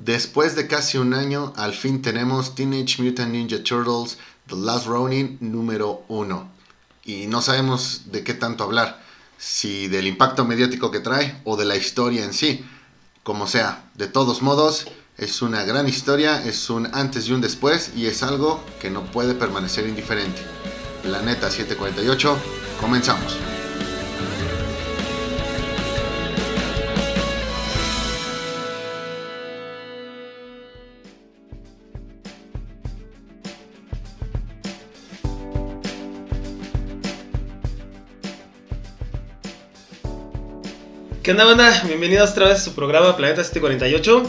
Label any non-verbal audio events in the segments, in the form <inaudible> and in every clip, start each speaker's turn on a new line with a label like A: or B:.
A: Después de casi un año, al fin tenemos Teenage Mutant Ninja Turtles The Last Ronin número 1. Y no sabemos de qué tanto hablar, si del impacto mediático que trae o de la historia en sí. Como sea, de todos modos, es una gran historia, es un antes y un después y es algo que no puede permanecer indiferente. Planeta 748, comenzamos.
B: ¿Qué onda, banda? Bienvenidos otra vez a su programa Planeta 748.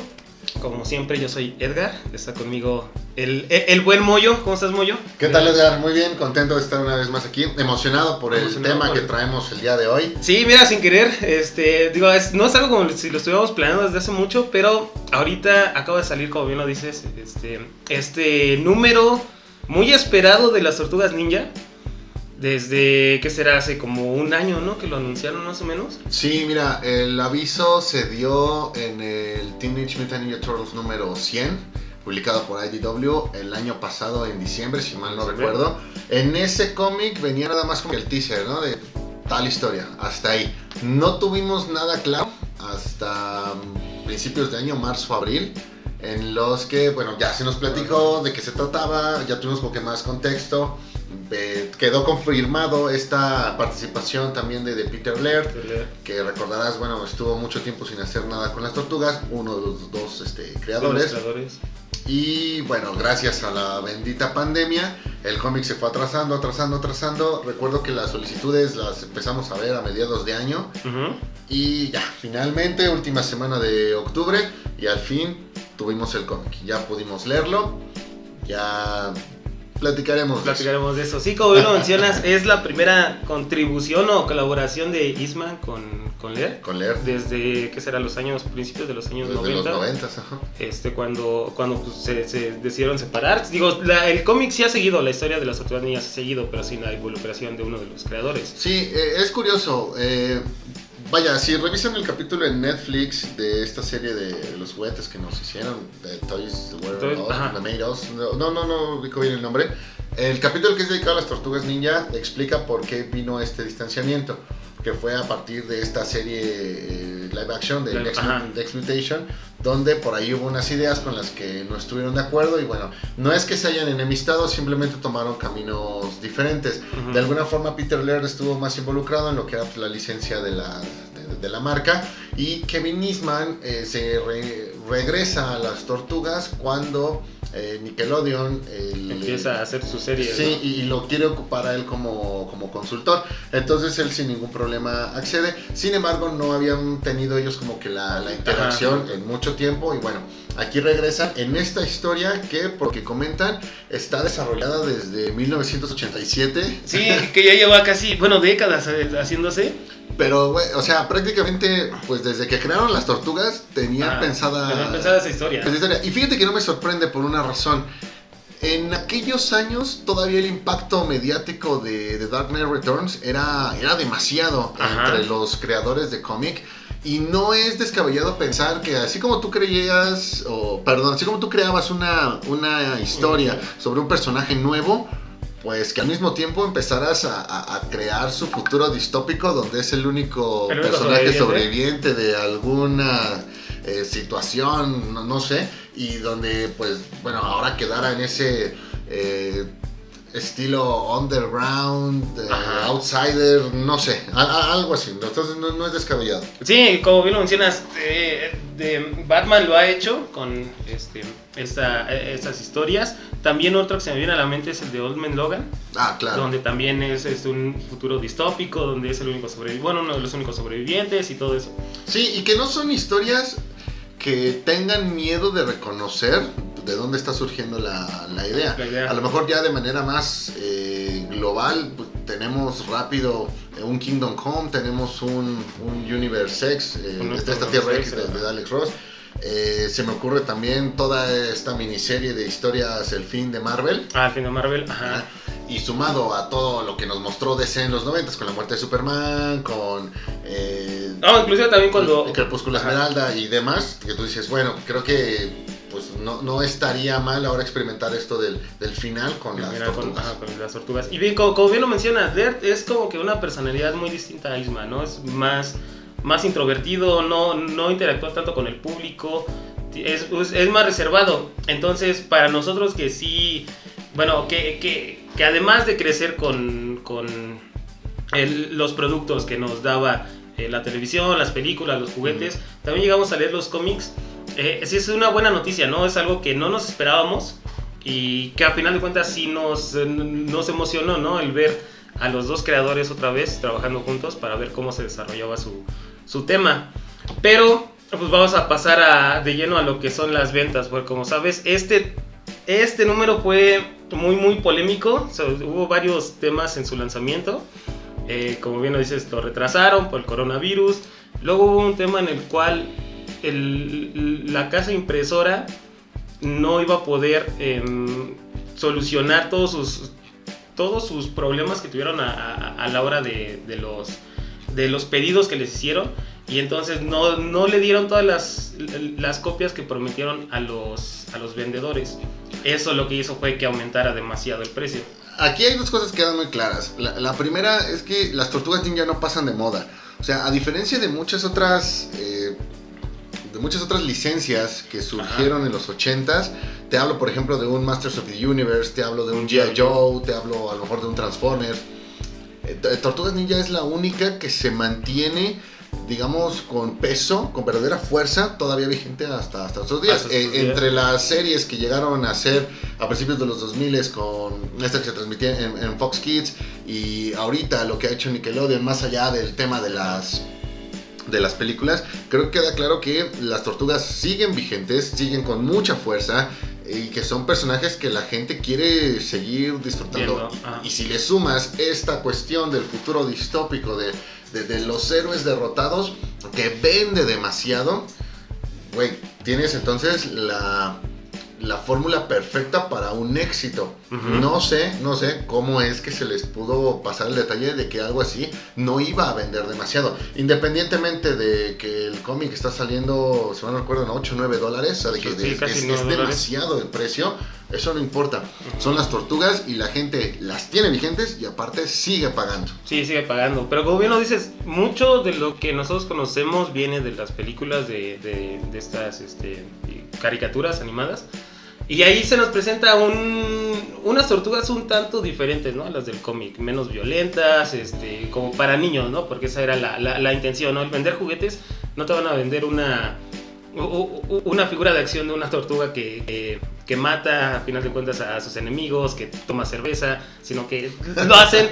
B: Como siempre, yo soy Edgar. Está conmigo el, el, el buen Moyo. ¿Cómo estás, Moyo?
A: ¿Qué tal, Edgar? Muy bien, contento de estar una vez más aquí. Emocionado por el
B: Emocionado
A: tema
B: por-
A: que traemos el día de hoy.
B: Sí, mira, sin querer, este, digo, es- no es algo como si lo estuviéramos planeando desde hace mucho, pero ahorita acaba de salir, como bien lo dices, este, este número muy esperado de las Tortugas Ninja. Desde, ¿qué será? Hace como un año, ¿no? Que lo anunciaron más o menos.
A: Sí, mira, el aviso se dio en el Teenage Mutant Ninja Turtles número 100, publicado por IDW el año pasado en diciembre, si mal no recuerdo. En ese cómic venía nada más como el teaser, ¿no? De tal historia, hasta ahí. No tuvimos nada claro hasta principios de año, marzo, abril. En los que, bueno, ya se nos platicó de qué se trataba, ya tuvimos como que más contexto. Eh, quedó confirmado esta participación también de, de Peter Laird, que recordarás, bueno, estuvo mucho tiempo sin hacer nada con las tortugas, uno de los dos este, creadores.
B: creadores.
A: Y bueno, gracias a la bendita pandemia, el cómic se fue atrasando, atrasando, atrasando. Recuerdo que las solicitudes las empezamos a ver a mediados de año. Y ya, finalmente, última semana de octubre, y al fin tuvimos el cómic. Ya pudimos leerlo, ya platicaremos.
B: Platicaremos de eso. Sí, como bien lo mencionas, es la primera contribución o colaboración de Isman con, con Leer.
A: Con leer
B: Desde, ¿qué será? Los años, principios de los años
A: desde
B: 90.
A: los 90, ajá.
B: Este, cuando, cuando pues, se, se decidieron separar. Digo, la- el cómic sí ha seguido, la historia de las tortugas niñas ha seguido, pero sin la involucración de uno de los creadores.
A: Sí, eh, es curioso. eh, vaya, si revisan el capítulo en Netflix de esta serie de los juguetes que nos hicieron, de Toys Were no, no, no, no ubico bien el nombre. El capítulo que es dedicado a las tortugas ninja explica por qué vino este distanciamiento, que fue a partir de esta serie eh, live action de Next, Mutation, donde por ahí hubo unas ideas con las que no estuvieron de acuerdo y bueno, no es que se hayan enemistado, simplemente tomaron caminos diferentes. De alguna forma Peter Laird estuvo más involucrado en lo que era la licencia de la, de, de la marca y Kevin Eastman eh, se re- regresa a las tortugas cuando eh, Nickelodeon le-
B: Empieza a hacer su serie.
A: Sí,
B: ¿no?
A: y, lo quiere ocupar a él como, como consultor. Entonces él sin ningún problema accede. Sin embargo, no habían tenido ellos como que la, la interacción en mucho tiempo. Y bueno, aquí regresan en esta historia que, porque comentan, está desarrollada desde 1987.
B: Sí, que ya lleva casi, bueno, décadas eh, haciéndose.
A: Pero, güey, o sea, prácticamente, pues desde que crearon las tortugas, tenían
B: Ah,
A: pensada...
B: tenían pensada esa historia.
A: esa historia. Y fíjate que no me sorprende por una razón. En aquellos años todavía el impacto mediático de, de Dark Knight Returns era, era demasiado
B: Ajá.
A: entre los creadores de cómic. Y no es descabellado pensar que así como tú creías, o perdón, así como tú creabas una, una historia sobre un personaje nuevo, pues que al mismo tiempo empezarás a, a- a crear su futuro distópico donde es el único
B: El único
A: personaje
B: sobreviviente.
A: sobreviviente de alguna eh, situación, no, no sé, y donde pues bueno, ahora quedara en ese eh, estilo underground, eh, outsider, no sé, a- a- algo así, entonces no, no es descabellado.
B: Sí, como bien lo mencionas, eh, de Batman lo ha hecho con este, esta, eh, estas historias. También otro que se me viene a la mente es el de Old Man Logan,
A: Ah, claro.
B: donde también es, es un futuro distópico, donde es el único sobreviviente, bueno, uno de los únicos sobrevivientes y todo eso.
A: Sí, y que no son historias que tengan miedo de reconocer de dónde está surgiendo la, la idea.
B: La idea.
A: A lo mejor ya de manera más eh, global pues, tenemos rápido eh, un Kingdom Come, tenemos un, un Universe X, eh, esta, Tierra
B: X,
A: X de, de Alex Ross. Eh, se me ocurre también toda esta miniserie de historias El fin de Marvel.
B: Ah, el fin de Marvel, ajá.
A: Y sumado a todo lo que nos mostró DC en los 90 con la muerte de Superman, con...
B: Eh, no, inclusive también cuando...
A: Crepúsculo Esmeralda y demás, que tú dices, bueno, creo que pues no, no estaría mal ahora experimentar esto del, del final con las tortugas.
B: Con, las tortugas. Y bien, como, bien lo mencionas, Dirt es como que una personalidad muy distinta a Isma, ¿no? Es más, más introvertido, no, no interactúa tanto con el público, es, es más reservado. Entonces, para nosotros que sí, bueno, que, que que además de crecer con, con los productos que nos daba eh, la televisión, las películas, los juguetes, también llegamos a leer los cómics. Eh, sí, es una buena noticia, ¿no? Es algo que no nos esperábamos y que a final de cuentas sí nos, nos emocionó, ¿no? El ver a los dos creadores otra vez trabajando juntos para ver cómo se desarrollaba su, su tema. Pero pues vamos a pasar a, de lleno a lo que son las ventas, porque como sabes, este, este número fue muy, muy polémico. hubo varios temas en su lanzamiento. Eh, como bien lo dices, lo retrasaron por el coronavirus. Luego hubo un tema en el cual la casa impresora no iba a poder em, solucionar todos sus, todos sus problemas que tuvieron a, la hora de, los, de los pedidos que les hicieron. Y entonces no, no le dieron todas las, las copias que prometieron a los, a los vendedores eso lo que hizo fue que aumentara demasiado el precio.
A: Aquí hay dos cosas que quedan muy claras. La, primera es que las tortugas ninja no pasan de moda. O sea, a diferencia de muchas otras... Eh, de muchas otras licencias que surgieron en los 80s, te hablo por ejemplo de un Masters of the Universe, te hablo de un G.I. Joe, te hablo a lo mejor de un Transformers. Eh, Tortugas Ninja es la única que se mantiene digamos, con peso, con verdadera fuerza, todavía vigente hasta, hasta estos días. Eh, entre las series que llegaron a ser a principios de los 2000 con esta que se transmitía en, Fox Kids y ahorita lo que ha hecho Nickelodeon, más allá del tema de las de las películas, creo que queda claro que las tortugas siguen vigentes, siguen con mucha fuerza y que son personajes que la gente quiere seguir disfrutando. y si le sumas esta cuestión del futuro distópico de de, los héroes derrotados que vende demasiado, güey, tienes entonces la, la fórmula perfecta para un éxito. No sé, no sé cómo es que se les pudo pasar el detalle de que algo así no iba a vender demasiado. Independientemente de que el cómic está saliendo, si no recuerdo, en 8 o 9 dólares, o sea, de que es, demasiado el precio, eso no importa. Son las tortugas y la gente las tiene vigentes y aparte sigue pagando.
B: Sí, sigue pagando. Pero como bien lo dices, mucho de lo que nosotros conocemos viene de las películas de, de, estas este, caricaturas animadas. Y ahí se nos presenta unas tortugas un tanto diferentes, ¿no? Las del cómic, menos violentas, este, como para niños, ¿no? Porque esa era la, la, intención, ¿no? Vender juguetes, no te van a vender una, una figura de acción de una tortuga que, que, mata, a final de cuentas, a sus enemigos, que toma cerveza, sino que <laughs> lo hacen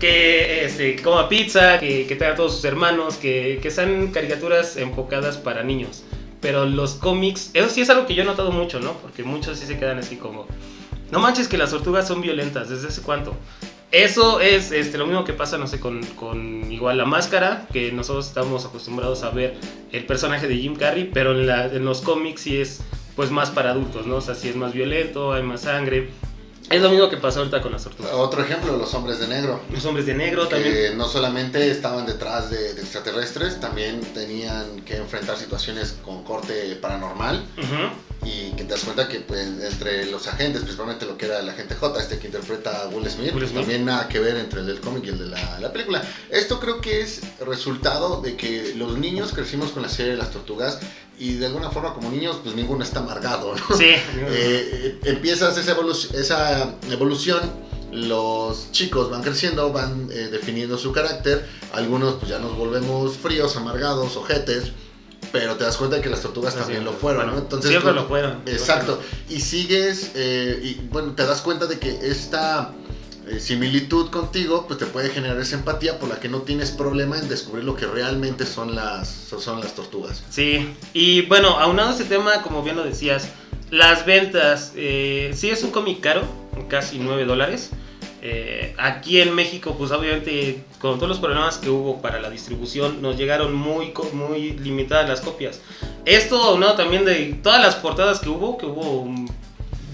B: que este, coma pizza, que, que tenga a todos sus hermanos, que, que sean caricaturas enfocadas para niños. Pero los cómics, eso sí es algo que yo he notado mucho, ¿no? Porque muchos sí se quedan así como, no manches que las tortugas son violentas, ¿desde hace cuánto? Eso es este, lo mismo que pasa, no sé, con, con, igual la máscara, que nosotros estamos acostumbrados a ver el personaje de Jim Carrey, pero en, la, en los cómics sí es pues más para adultos, ¿no? O sea, sí es más violento, hay más sangre. Es lo mismo que pasó ahorita con las tortugas.
A: Otro ejemplo, los hombres de negro.
B: Los hombres de negro
A: que
B: también.
A: No solamente estaban detrás de, extraterrestres, también tenían que enfrentar situaciones con corte paranormal. Y que te das cuenta que pues, entre los agentes, principalmente lo que era el agente J, este que interpreta a Will Smith, pues, también nada que ver entre el del cómic y el de la, la, película. Esto creo que es resultado de que los niños crecimos con la serie de las tortugas y de alguna forma como niños pues ninguno está amargado. ¿no?
B: Sí. <laughs>
A: Eh, empiezas esa, esa evolución, los chicos van creciendo, van eh, definiendo su carácter, algunos pues ya nos volvemos fríos, amargados, ojetes. Pero te das cuenta de que las tortugas también lo fueron, ¿no?
B: Entonces, siempre lo fueron.
A: Exacto. Y sigues, eh, y bueno, te das cuenta de que esta eh, similitud contigo, pues te puede generar esa empatía por la que no tienes problema en descubrir lo que realmente son las, son las tortugas.
B: Sí, y bueno, aunado a ese tema, como bien lo decías, las ventas, eh, sí es un cómic caro, casi 9 dólares. Eh, aquí en México, pues obviamente con todos los problemas que hubo para la distribución, nos llegaron muy, muy limitadas las copias. Esto aunado también de todas las portadas que hubo, que hubo mm,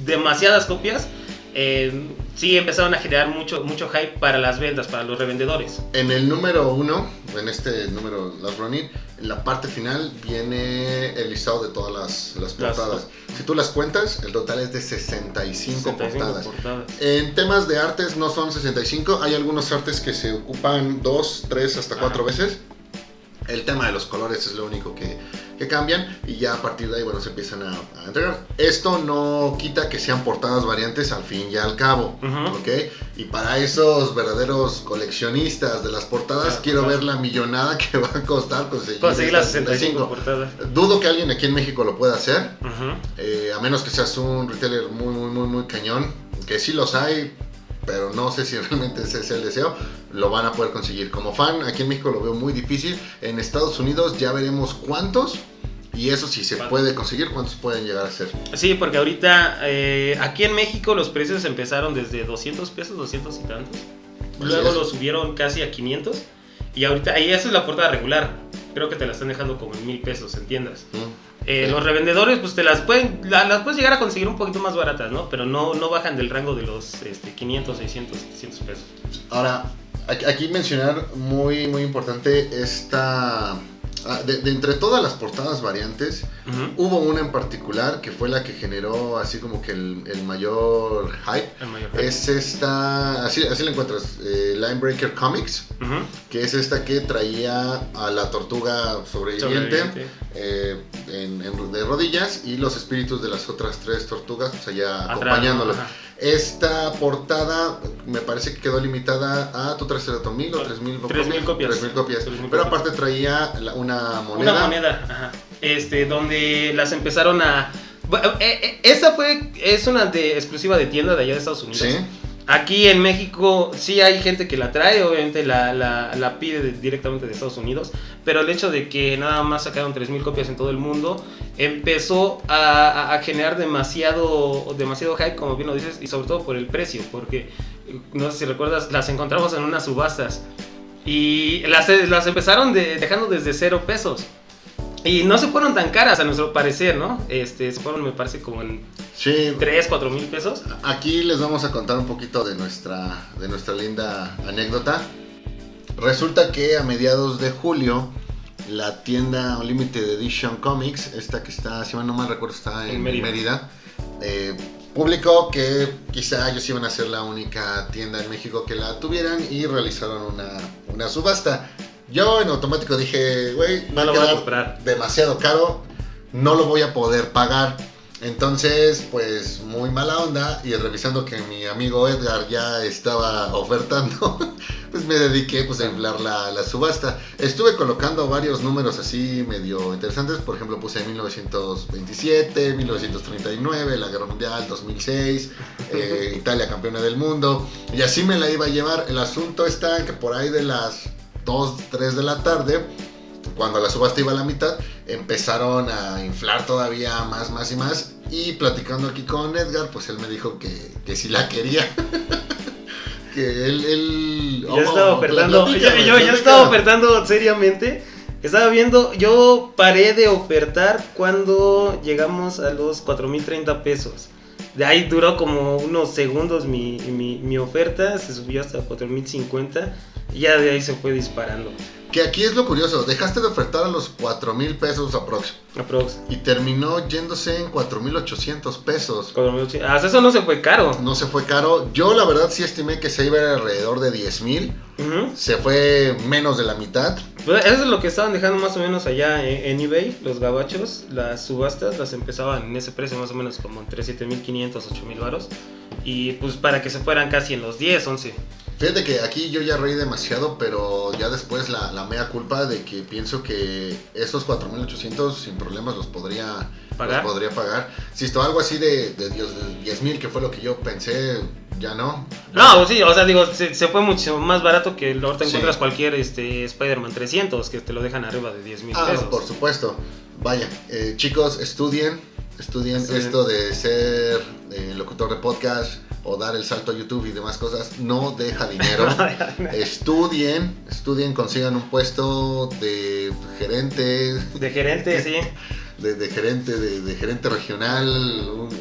B: demasiadas copias, eh, sí empezaron a generar mucho, mucho hype para las ventas, para los revendedores.
A: En el número uno, en este número Last Running, en la parte final viene el listado de todas las, las
B: Las-
A: portadas. Si tú las cuentas, el total es de 65,
B: 65
A: portadas.
B: portadas.
A: En temas de artes no son 65, hay algunos artes que se ocupan dos, tres, hasta cuatro veces. El tema de los colores es lo único que, que cambian y ya a partir de ahí, bueno, se empiezan a, a entregar. Esto no quita que sean portadas variantes al fin y al cabo. ¿ok? Y para esos verdaderos coleccionistas de las portadas, quiero ver la millonada que va a costar conseguir,
B: Conseguir las
A: estas
B: 65 portadas.
A: Dudo que alguien aquí en México lo pueda hacer, eh, a menos que seas un retailer muy, muy, muy, muy cañón, que sí los hay, pero no sé si <laughs> realmente ese es el deseo, lo van a poder conseguir. Como fan, aquí en México lo veo muy difícil. En Estados Unidos ya veremos cuántos, y eso sí se puede conseguir, cuántos pueden llegar a ser.
B: Sí, porque ahorita eh, aquí en México los precios empezaron desde 200 pesos, 200 y tantos. Luego lo subieron casi a 500. Y ahorita, ahí esa es la portada regular. Creo que te la están dejando como en mil pesos, en tiendas.
A: ¿no?
B: Eh. Los revendedores, pues te las pueden, la- las puedes llegar a conseguir un poquito más baratas, ¿no? Pero no, no bajan del rango de los este, 500, 600, 700 pesos.
A: Ahora, aquí- aquí mencionar muy, muy importante esta... ah, De, de entre todas las portadas variantes, hubo una en particular que fue la que generó así como que el, el mayor hype.
B: El mayor.
A: Es esta, así, así la encuentras, eh, Linebreaker Comics, que es esta que traía a la tortuga sobreviviente,
B: Sobreviviente.
A: eh, en- en- de rodillas y los espíritus de las otras tres tortugas pues allá
B: Atrás,
A: acompañándolo.
B: ¿no? Ajá.
A: Esta portada me parece que quedó limitada a tu 3000 o 3000
B: 3000 copias.
A: 3000 copias.
B: 3000
A: Pero
B: copias.
A: aparte traía la- una moneda.
B: Una moneda, ajá. Este, donde las empezaron a. Eh, eh, esta fue. Es una de, exclusiva de tienda de allá de Estados Unidos.
A: Sí.
B: Aquí en México sí hay gente que la trae, obviamente la, la, la pide de- directamente de Estados Unidos, pero el hecho de que nada más sacaron 3.000 copias en todo el mundo empezó a, a- a generar demasiado, demasiado hype, como bien lo dices, y sobre todo por el precio, porque eh, no sé si recuerdas, las encontramos en unas subastas y las, las empezaron de- dejando desde cero pesos. Y no se fueron tan caras a nuestro parecer, ¿no? Este, se fueron, me parece, como en
A: Sí,
B: 3, 4 mil pesos.
A: Aquí les vamos a contar un poquito de nuestra, de nuestra linda anécdota. Resulta que a mediados de julio, la tienda Unlimited Edition Comics, esta que está, si no mal recuerdo, está en
B: En
A: Mérida,
B: Mérida.
A: eh, publicó que quizá ellos iban a ser la única tienda en México que la tuvieran y realizaron una, una subasta. Yo en automático dije, güey,
B: No lo voy a comprar.
A: demasiado caro, no lo voy a poder pagar. Entonces, pues muy mala onda y revisando que mi amigo Edgar ya estaba <laughs> ofertando, pues me dediqué pues, a inflar la, la subasta. Estuve colocando varios números así medio interesantes, por ejemplo puse 1927, 1939, la Guerra Mundial, 2006, eh, <laughs> Italia campeona del mundo, y así me la iba a llevar. El asunto está en que por ahí de las 2, 3 de la tarde, cuando la subasta iba a la mitad, empezaron a inflar todavía más, más y más. Y platicando aquí con Edgar, pues él me dijo que, que si la quería. <laughs> que él... él
B: estaba
A: oh,
B: ofertando.
A: platícame,
B: Yo, yo ya
A: platícame.
B: estaba ofertando seriamente. Estaba viendo, yo paré de ofertar cuando llegamos a los 4.030 pesos. De ahí duró como unos segundos mi, mi, mi oferta, se subió hasta 4.050 y ya de ahí se fue disparando.
A: Que aquí es lo curioso, dejaste de ofertar a los 4 mil pesos aprox.
B: Aprox.
A: Y terminó yéndose en 4.800 pesos.
B: 4.800. Hasta eso no se fue caro.
A: No se fue caro. Yo la verdad sí estimé que se iba alrededor de 10 mil. Se fue menos de la mitad.
B: Pues eso es lo que estaban dejando más o menos allá en, eBay, los gabachos, las subastas las empezaban en ese precio más o menos como entre 7.500, 8.000 varos. Y pues para que se fueran casi en los 10, 11.
A: Fíjate que aquí yo ya reí demasiado, pero ya después la, la mea culpa de que pienso que esos 4.800 sin problemas los podría
B: ¿Pagar?
A: los podría pagar. Si esto algo así de, de, de 10.000, que fue lo que yo pensé, ya no.
B: No, pues sí, o sea, digo, se, se fue mucho más barato que ahorita
A: Sí.
B: encuentras cualquier este, Spider-Man 300, que te lo dejan arriba de 10 mil
A: Ah,
B: pesos.
A: por supuesto. Vaya, eh, chicos, estudien, estudien
B: Estudien.
A: esto de ser eh, locutor de podcast, o dar el salto a YouTube y demás cosas, no deja dinero. <laughs> estudien, estudien, consigan un puesto de gerente.
B: De gerente, sí.
A: De, gerente, de, gerente regional,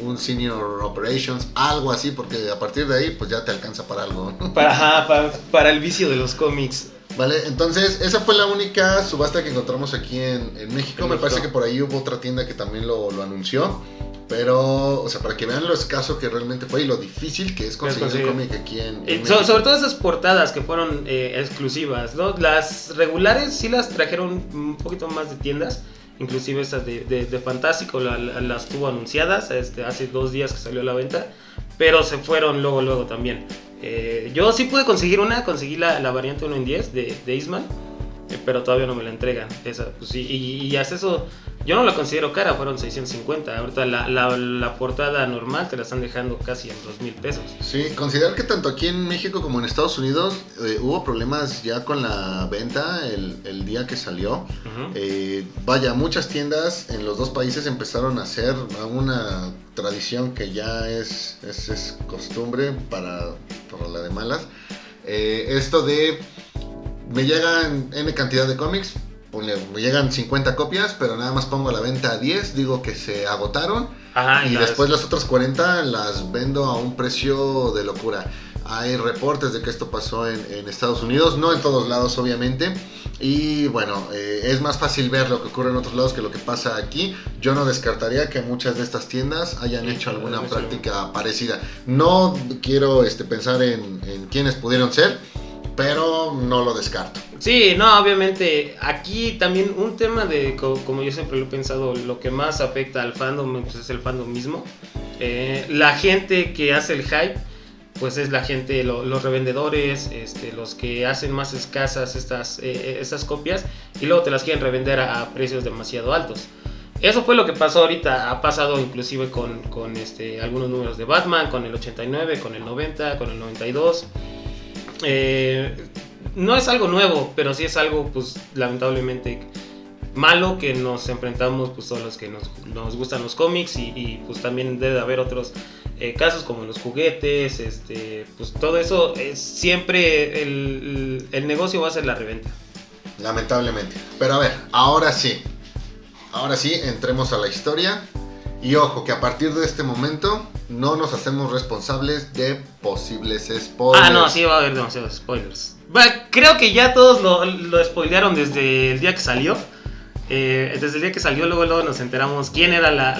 A: un, senior operations, algo así, porque a partir de ahí pues ya te alcanza para algo. <laughs>
B: Para, para, el vicio de los cómics.
A: Vale, entonces esa fue la única subasta que encontramos aquí en, México. Me parece que por ahí hubo otra tienda que también lo, lo anunció. Pero, o sea, para que vean lo escaso que realmente fue y lo difícil que es conseguir el cómic aquí en,
B: eh, Sobre todo esas portadas que fueron eh, exclusivas, ¿no? Las regulares sí las trajeron un poquito más de tiendas. Inclusive esas de, de, Fantástico las tuvo anunciadas este, hace dos días que salió a la venta. Pero se fueron luego, luego también. Eh, yo sí pude conseguir una, conseguí la, la variante 1 en 10 de, de Eastman pero todavía no me la entregan. Esa, pues, y, y, hasta eso, yo no la considero cara, fueron 650. Ahorita la, la, la, portada normal te la están dejando casi en 2 mil pesos.
A: Sí, considerar que tanto aquí en México como en Estados Unidos eh, hubo problemas ya con la venta el, el día que salió. Eh, vaya, muchas tiendas en los dos países empezaron a hacer una tradición que ya es, es, es costumbre para, para la de malas. Eh, esto de me llegan N cantidad de cómics, me llegan 50 copias, pero nada más pongo a la venta a 10, digo que se agotaron. y, después las otras 40 las vendo a un precio de locura. Hay reportes de que esto pasó en, Estados Unidos, no en todos lados obviamente. Y bueno, eh, es más fácil ver lo que ocurre en otros lados que lo que pasa aquí. Yo no descartaría que muchas de estas tiendas hayan hecho alguna práctica parecida. No quiero este, pensar en, en quiénes pudieron ser no lo descarto.
B: Sí, no, obviamente aquí también un tema de, como yo siempre lo he pensado, lo que más afecta al fandom pues, es el fandom mismo. Eh, la gente que hace el hype, pues es la gente, los revendedores, este, los que hacen más escasas estas, eh, estas copias y luego te las quieren revender a, precios demasiado altos. Eso fue lo que pasó ahorita, ha pasado inclusive con, este, algunos números de Batman, con el 89, con el 90, con el 92. Eh, no es algo nuevo, pero sí es algo, pues, lamentablemente malo que nos enfrentamos, pues, todos los que nos, gustan los cómics y, pues, también debe haber otros eh, casos como los juguetes, este, pues, todo eso, es siempre el, el negocio va a ser la reventa.
A: Lamentablemente. Pero a ver, ahora sí, ahora sí, entremos a la historia. Y ojo, que a partir de este momento no nos hacemos responsables de posibles spoilers.
B: Ah, no, sí va a haber demasiados spoilers. creo que ya todos lo, lo spoilearon desde el día que salió. Eh, desde el día que salió, luego, luego nos enteramos quién era la,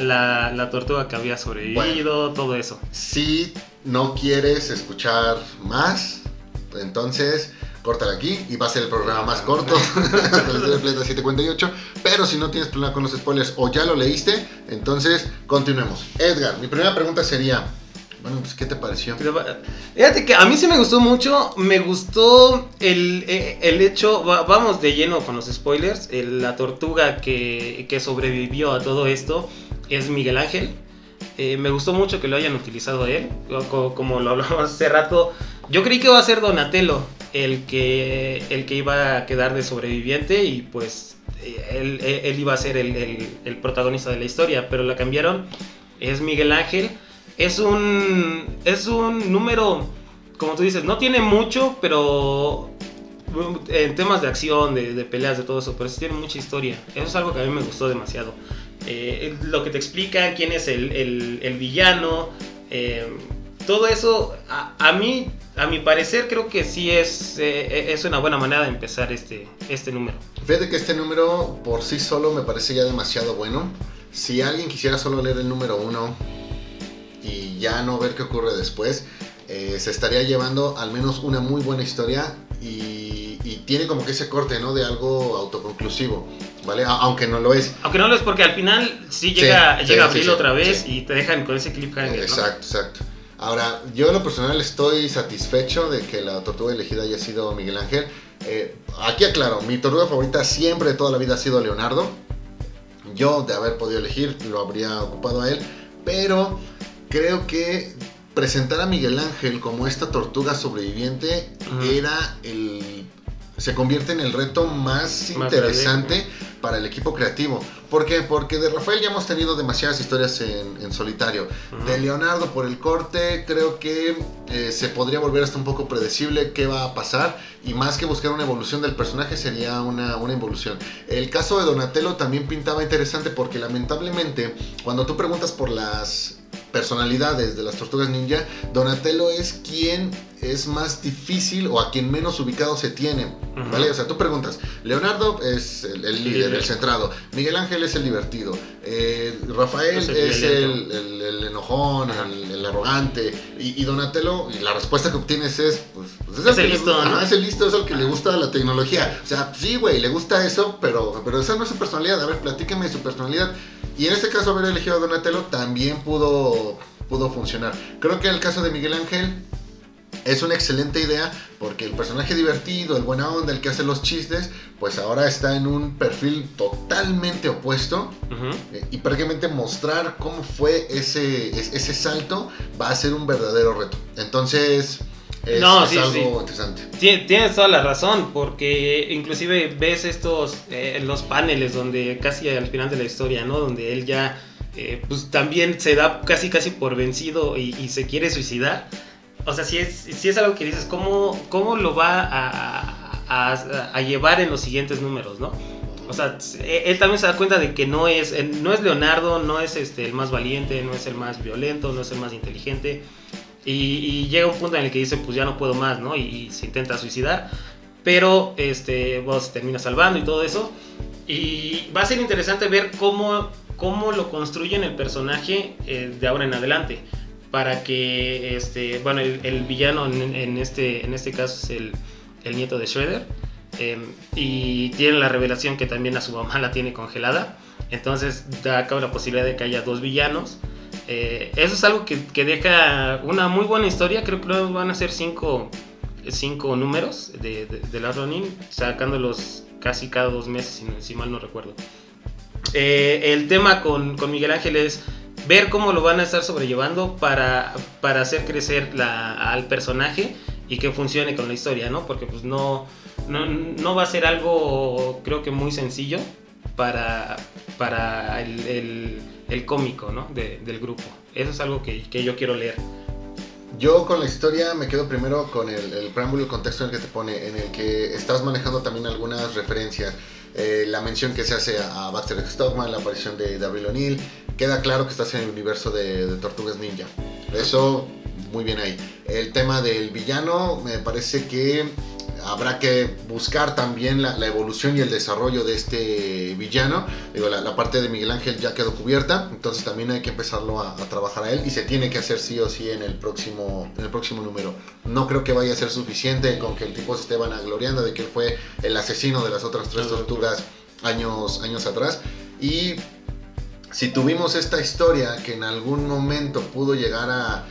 B: la, tortuga que había sobrevivido, todo eso.
A: Si no quieres escuchar más, entonces córtala aquí y va a ser el programa más corto <laughs> <laughs> de 748. Pero si no tienes problema con los spoilers o ya lo leíste, entonces continuemos. Edgar, mi primera pregunta sería. Bueno, pues, ¿qué te pareció?
B: Fíjate que a mí sí me gustó mucho. Me gustó el, eh, el hecho. Vamos de lleno con los spoilers. la tortuga que, que, sobrevivió a todo esto es Miguel Ángel. Eh, me gustó mucho que lo hayan utilizado a él. Como, lo hablamos hace rato. Yo creí que iba a ser Donatello el que, el que iba a quedar de sobreviviente y pues él, él iba a ser el, el, protagonista de la historia, pero la cambiaron. Es Miguel Ángel. Es un, es un número, como tú dices, no tiene mucho, pero en temas de acción, de, de peleas, de todo eso, pero sí tiene mucha historia. Eso es algo que a mí me gustó demasiado. Eh, lo que te explica quién es el, el villano, eh, todo eso, a, a, mí a mi parecer creo que sí es, eh, es una buena manera de empezar este, este número.
A: Fíjate que este número por sí solo me parece ya demasiado bueno. Si alguien quisiera solo leer el número uno y ya no ver qué ocurre después, eh, se estaría llevando al menos una muy buena historia y, tiene como que ese corte, ¿no? De algo autoconclusivo, ¿vale? aunque no lo es.
B: Aunque no lo es porque al final sí llega, llega Abril otra vez y te dejan con ese cliffhanger.
A: Exacto, exacto. Ahora, yo en lo personal estoy satisfecho de que la tortuga elegida haya sido Miguel Ángel. Eh, aquí aclaro, mi tortuga favorita siempre de toda la vida ha sido Leonardo. Yo, de haber podido elegir, lo habría ocupado a él. Pero creo que presentar a Miguel Ángel como esta tortuga sobreviviente era el. Se convierte en el reto más, interesante para el equipo creativo. ¿Por qué? Porque de Rafael ya hemos tenido demasiadas historias en, solitario. De Leonardo por el corte, creo que eh, se podría volver hasta un poco predecible qué va a pasar. Y más que buscar una evolución del personaje, sería una, una evolución. El caso de Donatello también pintaba interesante porque lamentablemente, cuando tú preguntas por las personalidades de las tortugas ninja, Donatello es quien es más difícil o a quien menos ubicado se tiene. ¿Vale? O sea, tú preguntas, Leonardo es el, líder, el centrado, Miguel Ángel es el divertido, eh, Rafael es, el, enojón, el, arrogante, y, Donatello, y la respuesta que obtienes es, pues, pues
B: es, el, listo,
A: es el listo, es el que le gusta la tecnología. O sea, sí, güey, le gusta eso, pero, pero esa no es su personalidad. A ver, platíqueme su personalidad. Y en este caso haber elegido a Donatello también pudo, pudo funcionar. Creo que en el caso de Miguel Ángel es una excelente idea porque el personaje divertido, el buena onda, el que hace los chistes, pues ahora está en un perfil totalmente opuesto eh, y prácticamente mostrar cómo fue ese, ese salto va a ser un verdadero reto. Entonces... Es, algo interesante.
B: Tienes toda la razón, porque inclusive ves estos, eh, los paneles donde casi al final de la historia, ¿no? Donde él ya, eh, pues también se da casi casi por vencido y, se quiere suicidar. O sea, si es, si es algo que dices, ¿cómo, cómo lo va a, a, llevar en los siguientes números, ¿no? O sea, él también se da cuenta de que no es, no es Leonardo, no es este, el más valiente, no es el más violento, no es el más inteligente y, llega un punto en el que dice, pues ya no puedo más, ¿no? Y, se intenta suicidar. Pero este, vos se termina salvando y todo eso. Y va a ser interesante ver cómo, cómo lo construyen el personaje eh, de ahora en adelante. Para que, este, bueno, el, villano en, este, en este caso es el, el nieto de Shredder. Em, y tiene la revelación que también a su mamá la tiene congelada. Entonces da cabo la posibilidad de que haya dos villanos. Eh, eso es algo que, deja una muy buena historia. Creo que van a ser cinco, cinco números de, de, la Ronin, sacándolos casi cada dos meses, si, mal no recuerdo. Eh, el tema con, con, Miguel Ángel es ver cómo lo van a estar sobrellevando para, para hacer crecer al personaje y que funcione con la historia, ¿no? Porque pues no, no, no va a ser algo, creo que muy sencillo para, para el cómico ¿no? del grupo. Eso es algo que, que, yo quiero leer.
A: Yo con la historia me quedo primero con el, el preámbulo, el contexto en el que te pone, en el que estás manejando también algunas referencias. Eh, la mención que se hace a Baxter Stockman, la aparición de, Abril O'Neill, queda claro que estás en el universo de, de Tortugas Ninja. Eso, muy bien ahí. El tema del villano, me parece que habrá que buscar también la, evolución y el desarrollo de este villano. Digo, la, parte de Miguel Ángel ya quedó cubierta, entonces también hay que empezarlo a, trabajar a él y se tiene que hacer sí o sí en el próximo, en el próximo número. No creo que vaya a ser suficiente con que el tipo se esté vanagloriando de que él fue el asesino de las otras tres tortugas años, años atrás. Y si tuvimos esta historia que en algún momento pudo llegar a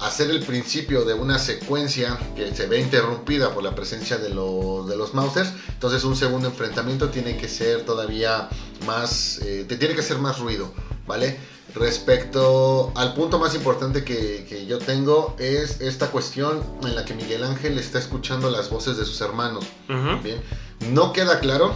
A: hacer el principio de una secuencia que se ve interrumpida por la presencia de los, de los Mousers, entonces un segundo enfrentamiento tiene que ser todavía más, eh, tiene que ser más ruido, ¿vale? Respecto al punto más importante que, que, yo tengo es esta cuestión en la que Miguel Ángel está escuchando las voces de sus hermanos. ¿bien? No queda claro,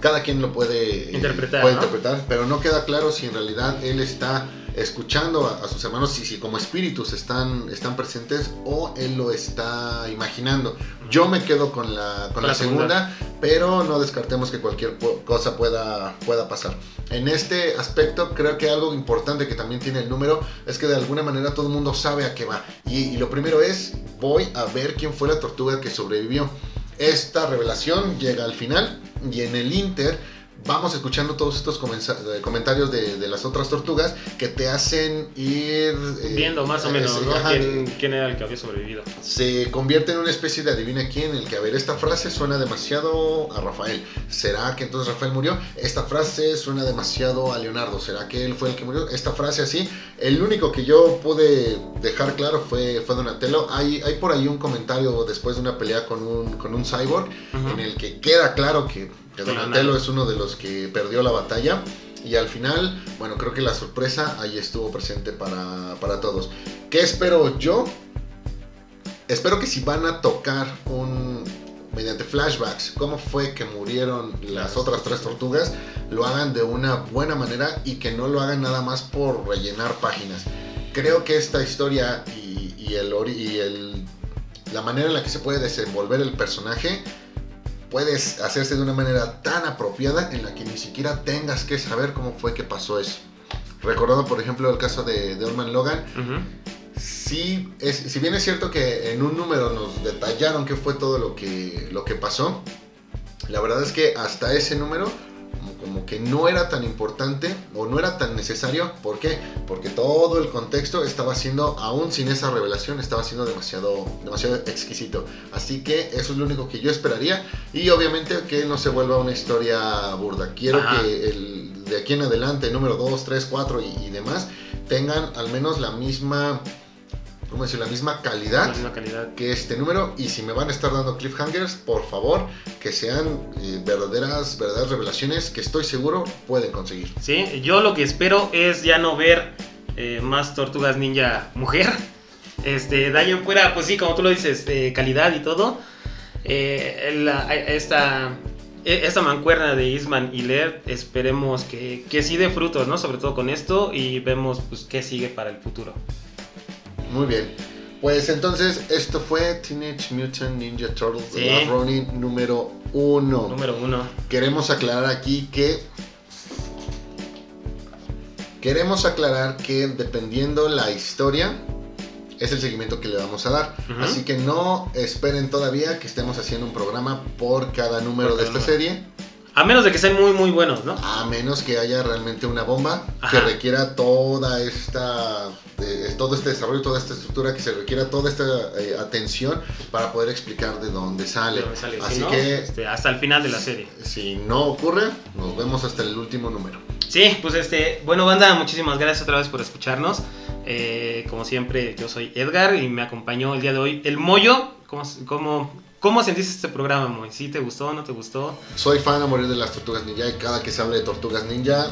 A: cada quien lo puede
B: interpretar,
A: puede interpretar pero no queda claro si en realidad él está escuchando a, sus hermanos si, si, como espíritus están, están presentes o él lo está imaginando. Yo me quedo con la, con la, segunda, pero no descartemos que cualquier cosa pueda, pueda pasar. En este aspecto creo que algo importante que también tiene el número es que de alguna manera todo el mundo sabe a qué va. Y, y lo primero es, voy a ver quién fue la tortuga que sobrevivió. Esta revelación llega al final y en el Inter vamos escuchando todos estos eh, comentarios de, las otras tortugas que te hacen ir...
B: Eh, Viendo más o menos, ¿Quién, era el que había sobrevivido?
A: Se convierte en una especie de adivina quién, el que, a ver, esta frase suena demasiado a Rafael. ¿Será que entonces Rafael murió? Esta frase suena demasiado a Leonardo. ¿Será que él fue el que murió? Esta frase así. El único que yo pude dejar claro fue, fue Donatello. Hay, hay por ahí un comentario después de una pelea con un, con un cyborg en el que queda claro que que Donatello es uno de los que perdió la batalla. Y al final, bueno, creo que la sorpresa ahí estuvo presente para, para todos. ¿Qué espero yo? Espero que si van a tocar un, mediante flashbacks, cómo fue que murieron las otras tres tortugas, lo hagan de una buena manera y que no lo hagan nada más por rellenar páginas. Creo que esta historia y, y el, y el- la manera en la que se puede desenvolver el personaje puede hacerse de una manera tan apropiada en la que ni siquiera tengas que saber cómo fue que pasó eso. Recordando, por ejemplo, el caso de, de Orman Logan, sí, es, si bien es cierto que en un número nos detallaron qué fue todo lo que, lo que pasó, la verdad es que hasta ese número como, que no era tan importante o no era tan necesario. ¿Por qué? Porque todo el contexto estaba siendo, aún sin esa revelación, estaba siendo demasiado, demasiado exquisito. Así que eso es lo único que yo esperaría. Y obviamente que no se vuelva una historia burda. Quiero
B: Ajá.
A: que el, de aquí en adelante, número 2, 3, 4 y, y demás, tengan al menos la misma, ¿cómo decir? La misma calidad
B: La misma calidad.
A: que este número y si me van a estar dando cliffhangers, por favor, que sean eh, verdaderas, verdaderas revelaciones que estoy seguro pueden conseguir.
B: Sí, yo lo que espero es ya no ver eh, más tortugas ninja mujer. Este, de ahí en fuera, pues sí, como tú lo dices, eh, calidad y todo. Eh, la- esta, e- esta mancuerna de Isman y Laird, esperemos que, que sí dé frutos, ¿no? Sobre todo con esto y vemos pues qué sigue para el futuro.
A: Muy bien. Pues entonces esto fue Teenage Mutant Ninja Turtles
B: Sí.
A: The Last Ronin número 1.
B: Número uno.
A: Queremos aclarar aquí que queremos aclarar que dependiendo la historia es el seguimiento que le vamos a dar. Así que no esperen todavía que estemos haciendo un programa por cada número
B: Por
A: de esta
B: número.
A: serie.
B: A menos de que sean muy, muy buenos, ¿no?
A: A menos que haya realmente una bomba
B: Ajá.
A: que requiera toda esta, eh, todo este desarrollo, toda esta estructura, que se requiera toda esta eh, atención para poder explicar de dónde sale.
B: De dónde sale,
A: Así
B: si no,
A: que
B: este, hasta el final de la serie.
A: si no ocurre, nos vemos hasta el último número.
B: Sí, pues este, bueno banda, muchísimas gracias otra vez por escucharnos. Eh, como siempre, yo soy Edgar y me acompañó el día de hoy el Moyo. ¿Cómo, cómo, cómo sentiste este programa, Moy? ¿Sí te gustó no te gustó?
A: Soy fan a morir de las tortugas ninja y cada que se hable de tortugas ninja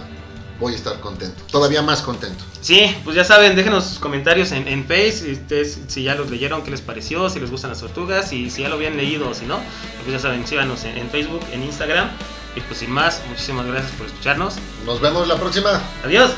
A: voy a estar contento. Todavía más contento.
B: Sí, pues ya saben, déjenos sus comentarios en, en Face, ustedes, si ya los leyeron, qué les pareció, si les gustan las tortugas, y si ya lo habían leído o si no, pues ya saben, síganos en, en Facebook, en Instagram. Y pues sin más, muchísimas gracias por escucharnos.
A: Nos vemos la próxima.
B: Adiós.